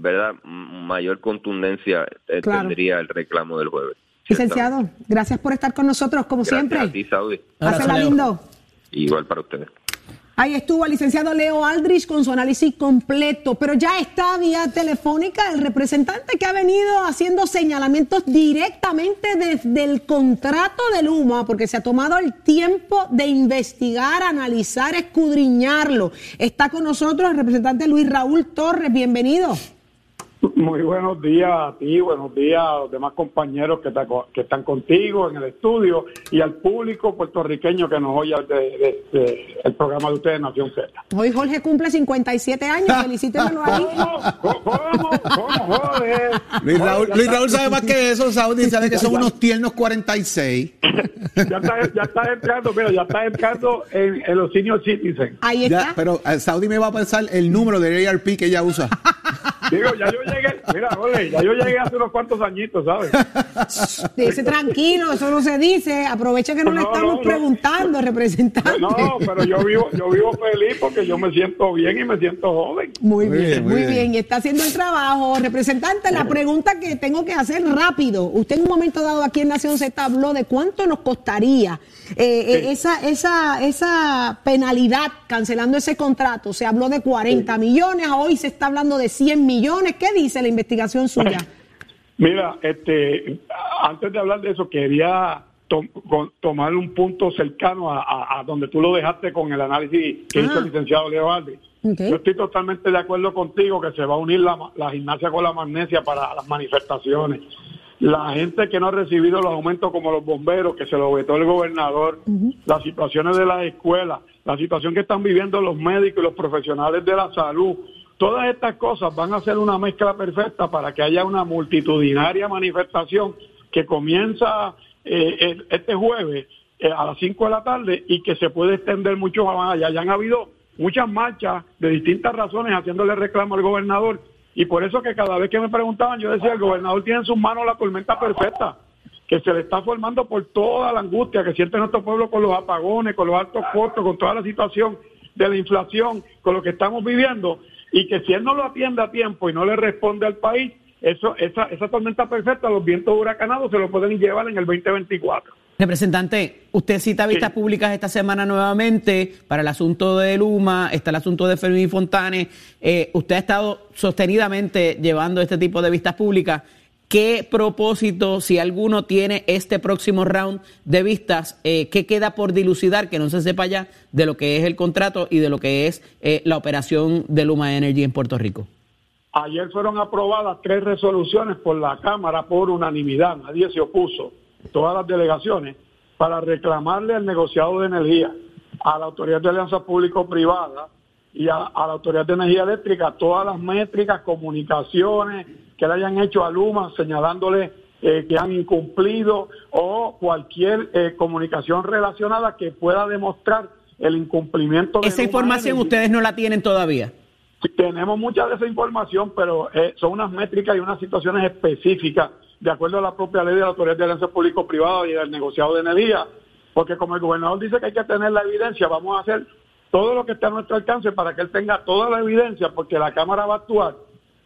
¿verdad? Mayor contundencia eh,
Claro.
tendría el reclamo del jueves.
Licenciado, gracias por estar con nosotros, como
Gracias
siempre.
a ti, Saudi.
Pásela lindo.
Igual para ustedes.
Ahí estuvo el licenciado Leo Aldrich con su análisis completo, pero ya está vía telefónica el representante que ha venido haciendo señalamientos directamente desde el contrato de Luma, porque se ha tomado el tiempo de investigar, analizar, escudriñarlo. Está con nosotros el representante Luis Raúl Torres, bienvenido.
Muy buenos días a ti, buenos días a los demás compañeros que, está co- que están contigo en el estudio y al público puertorriqueño que nos oye de, de- de- el programa de ustedes, Nación Z.
Hoy Jorge cumple 57 años, felicítemelo ahí.
Luis Raúl, Luis Raúl sabe más que eso, Saudi, sabe que son unos tiernos 46.
Ya está, ya está entrando, mira, ya está entrando en, en los senior citizens.
Ahí
Ya, pero eh, Saudi me va a pensar el número del ARP que ella usa.
Digo, ya yo llegué, mira, ole, ya yo llegué hace unos cuantos añitos, ¿sabes?
Dice tranquilo, eso no se dice. Aprovecha que no, le
No,
estamos
no, no.
preguntando, representante.
No, pero yo vivo, yo vivo feliz porque yo me siento bien y me siento joven.
Muy bien, muy bien. Y está haciendo el trabajo. Representante, la pregunta que tengo que hacer rápido. Usted en un momento dado aquí en Nación Z habló de cuánto nos costaría eh, eh, esa, esa, esa penalidad cancelando ese contrato. Se habló de 40 millones, hoy se está hablando de 100 millones. ¿Qué dice la investigación suya?
Mira, este, antes de hablar de eso, quería to- tomar un punto cercano a, a- a donde tú lo dejaste con el análisis que hizo
Ah.
el licenciado Leo. Yo estoy totalmente de acuerdo contigo que se va a unir la gimnasia con la magnesia para las manifestaciones. La gente que no ha recibido los aumentos como los bomberos, que se lo vetó el gobernador, las situaciones de las escuelas, la situación que están viviendo los médicos y los profesionales de la salud, todas estas cosas van a ser una mezcla perfecta para que haya una multitudinaria manifestación que comienza eh, este jueves eh, a las 5 de la tarde y que se puede extender mucho más allá. Ya han habido muchas marchas de distintas razones haciéndole reclamo al gobernador y por eso que cada vez que me preguntaban yo decía el gobernador tiene en sus manos la tormenta perfecta que se le está formando por toda la angustia que siente nuestro pueblo con los apagones, con los altos costos, con toda la situación de la inflación, con lo que estamos viviendo, y que si él no lo atiende a tiempo y no le responde al país, eso, esa, esa tormenta perfecta, los vientos huracanados se lo pueden llevar en el 2024.
Representante, usted cita vistas públicas esta semana nuevamente para el asunto de Luma, está el asunto de Fermín Fontane. Eh, usted ha estado sostenidamente llevando este tipo de vistas públicas. ¿Qué propósito, si alguno, tiene este próximo round de vistas? Eh, ¿Qué queda por dilucidar que no se sepa ya de lo que es el contrato y de lo que es eh, la operación de Luma Energy en Puerto Rico?
Ayer fueron aprobadas tres resoluciones por la Cámara por unanimidad, nadie se opuso todas las delegaciones para reclamarle al negociado de energía, a la Autoridad de Alianza Público-Privada y a, la Autoridad de Energía Eléctrica todas las métricas, comunicaciones que le hayan hecho a Luma señalándole eh, que han incumplido o cualquier eh, comunicación relacionada que pueda demostrar el incumplimiento
de Esa información ustedes no la tienen todavía.
tenemos mucha de esa información, pero eh, son unas métricas y unas situaciones específicas de acuerdo a la propia ley de la Autoridad de Alianza Público-Privada y del negociado de energía, porque como el gobernador dice que hay que tener la evidencia, vamos a hacer todo lo que esté a nuestro alcance para que él tenga toda la evidencia, porque la Cámara va a actuar.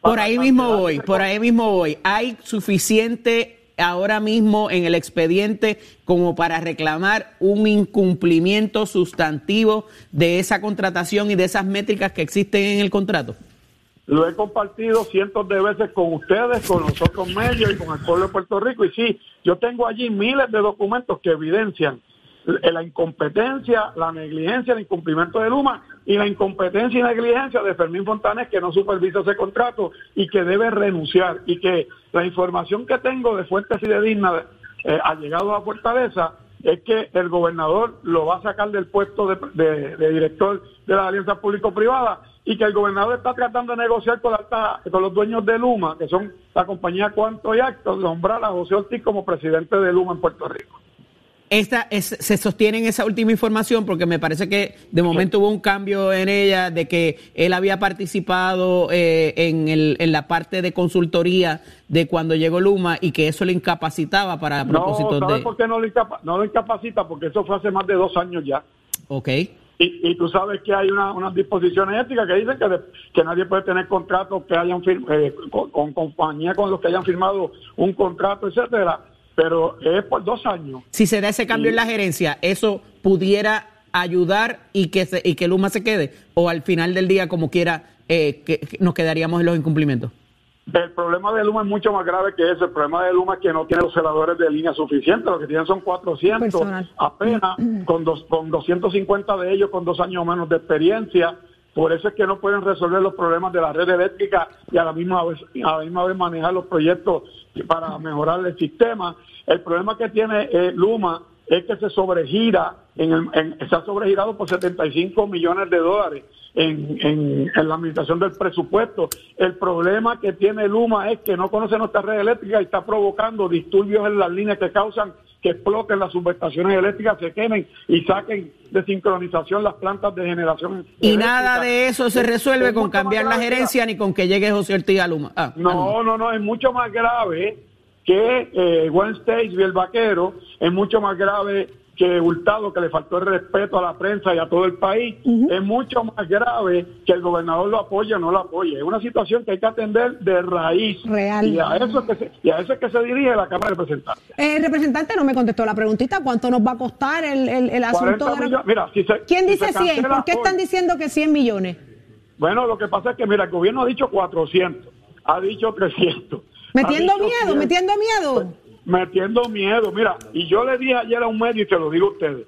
Por ahí mismo voy, por ahí mismo voy. ¿Hay suficiente ahora mismo en el expediente como para reclamar un incumplimiento sustantivo de esa contratación y de esas métricas que existen en el contrato?
Lo he compartido cientos de veces con ustedes, con los otros medios y con el pueblo de Puerto Rico. Y sí, yo tengo allí miles de documentos que evidencian la incompetencia, la negligencia, el incumplimiento de Luma y la incompetencia y negligencia de Fermín Fontanes que no supervisa ese contrato y que debe renunciar y que la información que tengo de fuentes y de digna eh, ha llegado a Fortaleza es que el gobernador lo va a sacar del puesto de, director de la alianza público-privada y que el gobernador está tratando de negociar con, los dueños de Luma, que son la compañía Cuanto y Actos, nombrar a José Ortiz como presidente de Luma en Puerto Rico.
Esta se sostiene en esa última información porque me parece que de momento hubo un cambio en ella de que él había participado eh, en, el, en la parte de consultoría de cuando llegó Luma y que eso le incapacitaba para propósitos
no, ¿sabes por qué no lo, no lo incapacita? Porque eso fue hace más de dos años ya.
Ok.
Y, tú sabes que hay unas disposiciones éticas que dicen que, que nadie puede tener contratos que hayan eh, con, compañías con los que hayan firmado un contrato, etcétera, pero es por dos años.
Si se da ese cambio en la gerencia, eso pudiera ayudar y que y que Luma se quede o al final del día como quiera eh, que nos quedaríamos en los incumplimientos.
El problema de Luma es mucho más grave que eso. El problema de Luma es que no tiene los celadores de línea suficientes. Lo que tienen son 400, apenas, con, dos, con 250 de ellos con dos años menos de experiencia. Por eso es que no pueden resolver los problemas de la red eléctrica y a la misma vez, a la misma vez manejar los proyectos para mejorar el sistema. El problema que tiene eh, Luma es que se sobregira, en, el, se ha sobregirado por 75 millones de dólares en, en, la administración del presupuesto. El problema que tiene Luma es que no conoce nuestra red eléctrica y está provocando disturbios en las líneas que causan que exploten las subestaciones eléctricas, se quemen y saquen de sincronización las plantas de generación.
Y nada de eso se resuelve con cambiar la gerencia ni con que llegue José Ortiz a Luma.
Ah, no, no, no, es mucho más grave que eh, Stage y el vaquero, es mucho más grave que Hurtado, que le faltó el respeto a la prensa y a todo el país, es mucho más grave que el gobernador lo apoye o no lo apoye. Es una situación que hay que atender de raíz.
Real.
Y a eso es que se, y a eso es que se dirige la Cámara de Representantes.
El eh, representante no me contestó la preguntita, ¿cuánto nos va a costar el, el, asunto de la...
Mira, si se,
¿Quién dice 100? ¿Por qué están diciendo que 100 millones?
Bueno, lo que pasa es que, mira, el gobierno ha dicho 400, ha dicho 300.
Metiendo miedo, metiendo miedo
metiendo miedo. Mira, y yo le dije ayer a un medio y se lo digo a ustedes,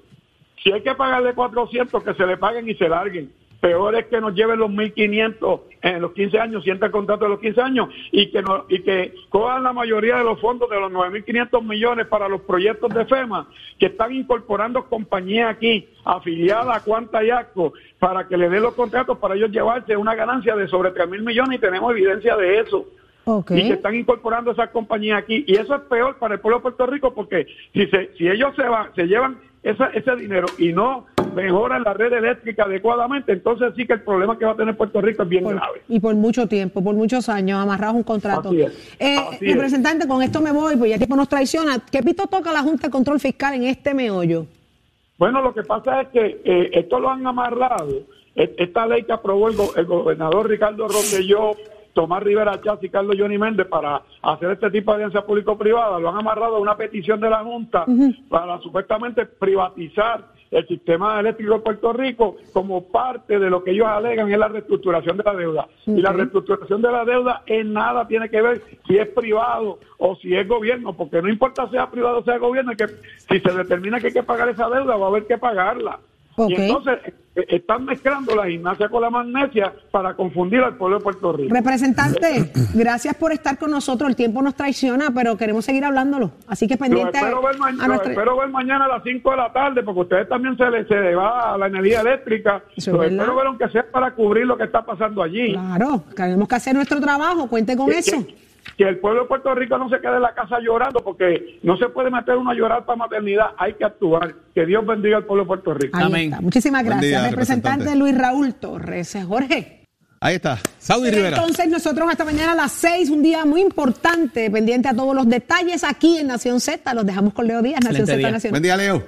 si hay que pagarle 400, que se le paguen y se larguen. Peor es que nos lleven los 1.500 en los 15 años, sienta el contrato de los 15 años y que no, y que cojan la mayoría de los fondos de los 9.500 millones para los proyectos de FEMA que están incorporando compañías aquí afiliadas a Cuanta y Asco para que le den los contratos para ellos llevarse una ganancia de sobre 3.000 millones y tenemos evidencia de eso. Y que están incorporando esas compañías aquí. Y eso es peor para el pueblo de Puerto Rico porque si, se, si ellos se, van, se llevan ese dinero y no mejoran la red eléctrica adecuadamente, entonces sí que el problema que va a tener Puerto Rico es bien grave.
Y por mucho tiempo, por muchos años, amarrados un contrato. Eh, representante, con esto me voy, pues ya tiempo nos traiciona. ¿Qué pito toca la Junta de Control Fiscal en este meollo?
Bueno, lo que pasa es que eh, esto lo han amarrado. Esta ley que aprobó el, gobernador Ricardo Rosselló Tomás Rivera Chávez y Carlos Johnny Méndez para hacer este tipo de alianza público-privada, lo han amarrado a una petición de la Junta para supuestamente privatizar el sistema eléctrico de Puerto Rico como parte de lo que ellos alegan es la reestructuración de la deuda. Y la reestructuración de la deuda en nada tiene que ver si es privado o si es gobierno, porque no importa sea privado o sea gobierno, que si se determina que hay que pagar esa deuda, va a haber que pagarla. Y entonces eh, están mezclando la gimnasia con la magnesia para confundir al pueblo de Puerto Rico.
Representante, gracias por estar con nosotros. El tiempo nos traiciona, pero queremos seguir hablándolo. Así que pendiente.
Lo espero, ver, espero ver mañana a las 5 de la tarde, porque a ustedes también se les se va la energía eléctrica. lo espero ver aunque sea para cubrir lo que está pasando allí.
Claro, tenemos que hacer nuestro trabajo. Cuente con eso
que el pueblo de Puerto Rico no se quede en la casa llorando, porque no se puede meter uno a llorar para maternidad, hay que actuar. Que Dios bendiga al pueblo de Puerto Rico.
Amén. Muchísimas gracias, representante, Luis Raúl Torres. Jorge.
Ahí está, Saudi Rivera.
Entonces nosotros hasta mañana a las seis, un día muy importante, pendiente a todos los detalles aquí en Nación Z. Los dejamos con Leo Díaz, Nación Z
Nación. Buen día, Leo.